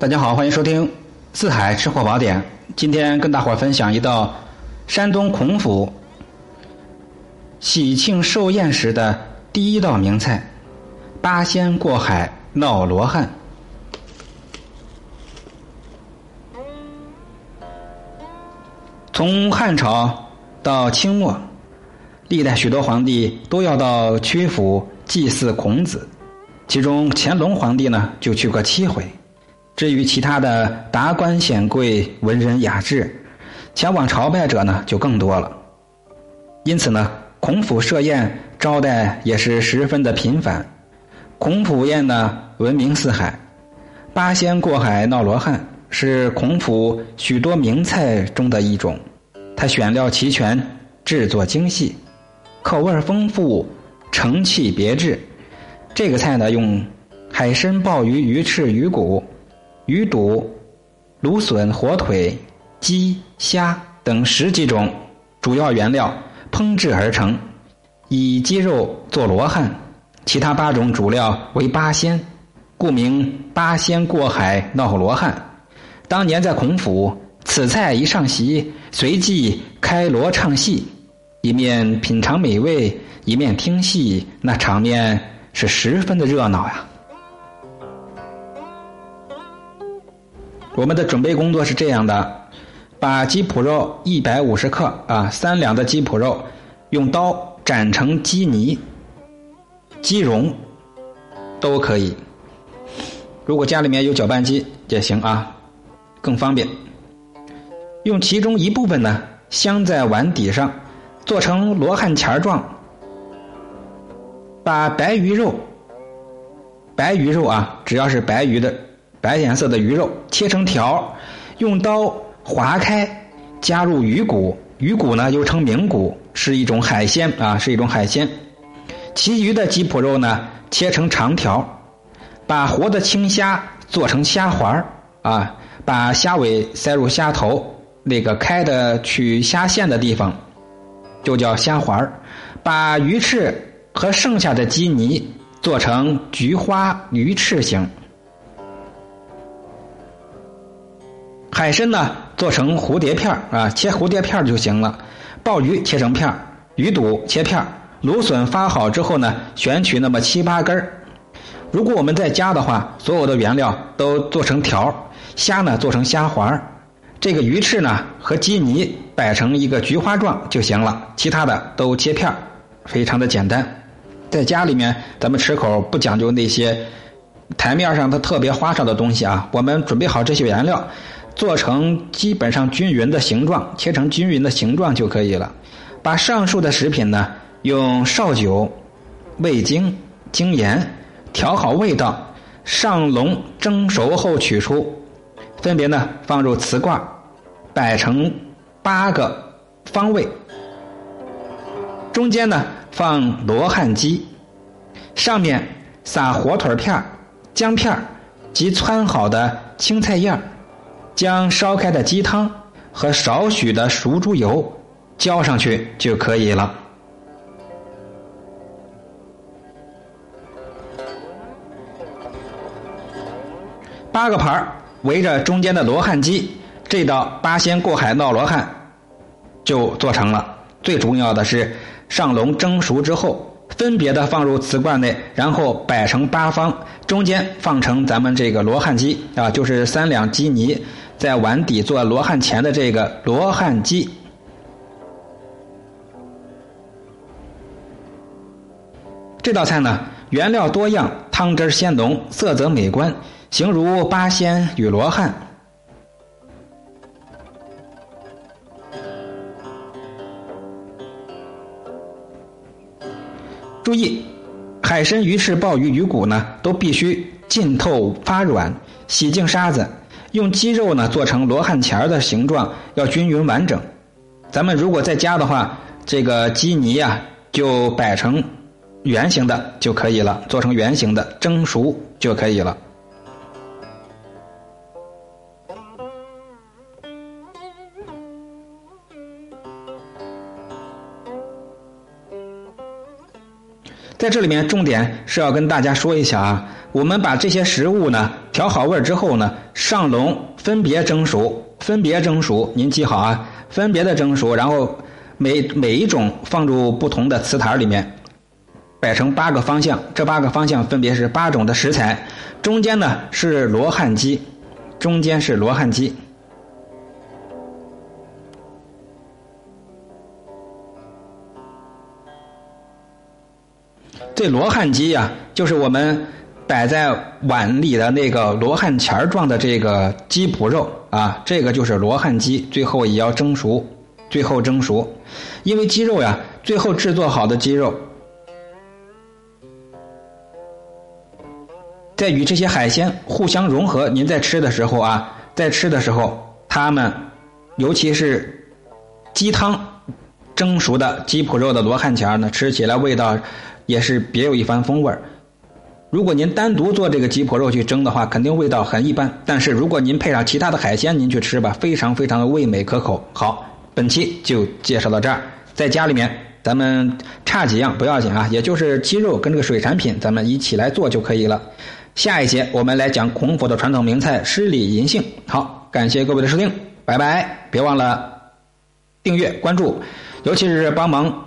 大家好，欢迎收听《四海吃货宝典》。今天跟大伙分享一道山东孔府喜庆寿宴时的第一道名菜——八仙过海闹罗汉。从汉朝到清末，历代许多皇帝都要到曲阜祭祀孔子。其中乾隆皇帝呢就去过七回，至于其他的达官显贵、文人雅致，前往朝拜者呢就更多了。因此呢，孔府设宴招待也是十分的频繁。孔府宴呢闻名四海，八仙过海闹罗汉是孔府许多名菜中的一种。它选料齐全，制作精细，口味丰富，盛气别致。这个菜呢，用海参、鲍鱼、鱼翅、鱼骨、鱼肚、芦笋、火腿、鸡、虾等十几种主要原料烹制而成，以鸡肉做罗汉，其他八种主料为八仙，故名八仙过海闹罗汉。当年在孔府，此菜一上席，随即开锣唱戏，一面品尝美味，一面听戏，那场面。是十分的热闹呀！我们的准备工作是这样的：把鸡脯肉一百五十克啊，三两的鸡脯肉，用刀斩成鸡泥、鸡蓉都可以。如果家里面有搅拌机也行啊，更方便。用其中一部分呢，镶在碗底上，做成罗汉钱状。把白鱼肉，白鱼肉啊，只要是白鱼的白颜色的鱼肉，切成条，用刀划开，加入鱼骨，鱼骨呢又称明骨，是一种海鲜啊，是一种海鲜。其余的鸡脯肉呢，切成长条，把活的青虾做成虾环啊，把虾尾塞入虾头那个开的取虾线的地方，就叫虾环把鱼翅。和剩下的鸡泥做成菊花鱼翅形，海参呢做成蝴蝶片啊，切蝴蝶片就行了。鲍鱼切成片鱼肚切片芦笋发好之后呢，选取那么七八根如果我们在家的话，所有的原料都做成条虾呢做成虾环这个鱼翅呢和鸡泥摆成一个菊花状就行了，其他的都切片非常的简单。在家里面，咱们吃口不讲究那些台面上它特别花哨的东西啊。我们准备好这些原料，做成基本上均匀的形状，切成均匀的形状就可以了。把上述的食品呢，用绍酒、味精、精盐调好味道，上笼蒸熟后取出，分别呢放入瓷罐，摆成八个方位，中间呢。放罗汉鸡，上面撒火腿片、姜片及汆好的青菜叶将烧开的鸡汤和少许的熟猪油浇上去就可以了。八个盘儿围着中间的罗汉鸡，这道八仙过海闹罗汉就做成了。最重要的是。上笼蒸熟之后，分别的放入瓷罐内，然后摆成八方，中间放成咱们这个罗汉鸡啊，就是三两鸡泥在碗底做罗汉钱的这个罗汉鸡。这道菜呢，原料多样，汤汁鲜浓，色泽美观，形如八仙与罗汉。注意，海参、鱼翅、鲍鱼、鱼骨呢，都必须浸透发软，洗净沙子。用鸡肉呢做成罗汉钱儿的形状，要均匀完整。咱们如果在家的话，这个鸡泥呀就摆成圆形的就可以了，做成圆形的蒸熟就可以了。在这里面重点是要跟大家说一下啊，我们把这些食物呢调好味儿之后呢，上笼分别蒸熟，分别蒸熟，您记好啊，分别的蒸熟，然后每每一种放入不同的瓷坛里面，摆成八个方向，这八个方向分别是八种的食材，中间呢是罗汉鸡，中间是罗汉鸡。这罗汉鸡呀，就是我们摆在碗里的那个罗汉钱状的这个鸡脯肉啊，这个就是罗汉鸡，最后也要蒸熟，最后蒸熟，因为鸡肉呀，最后制作好的鸡肉，在与这些海鲜互相融合，您在吃的时候啊，在吃的时候，它们，尤其是鸡汤蒸熟的鸡脯肉的罗汉钱呢，吃起来味道。也是别有一番风味儿。如果您单独做这个鸡脯肉去蒸的话，肯定味道很一般。但是如果您配上其他的海鲜，您去吃吧，非常非常的味美可口。好，本期就介绍到这儿。在家里面，咱们差几样不要紧啊，也就是鸡肉跟这个水产品，咱们一起来做就可以了。下一节我们来讲孔府的传统名菜狮礼银杏。好，感谢各位的收听，拜拜！别忘了订阅关注，尤其是帮忙。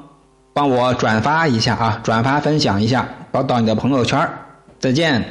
帮我转发一下啊，转发分享一下，发到你的朋友圈再见。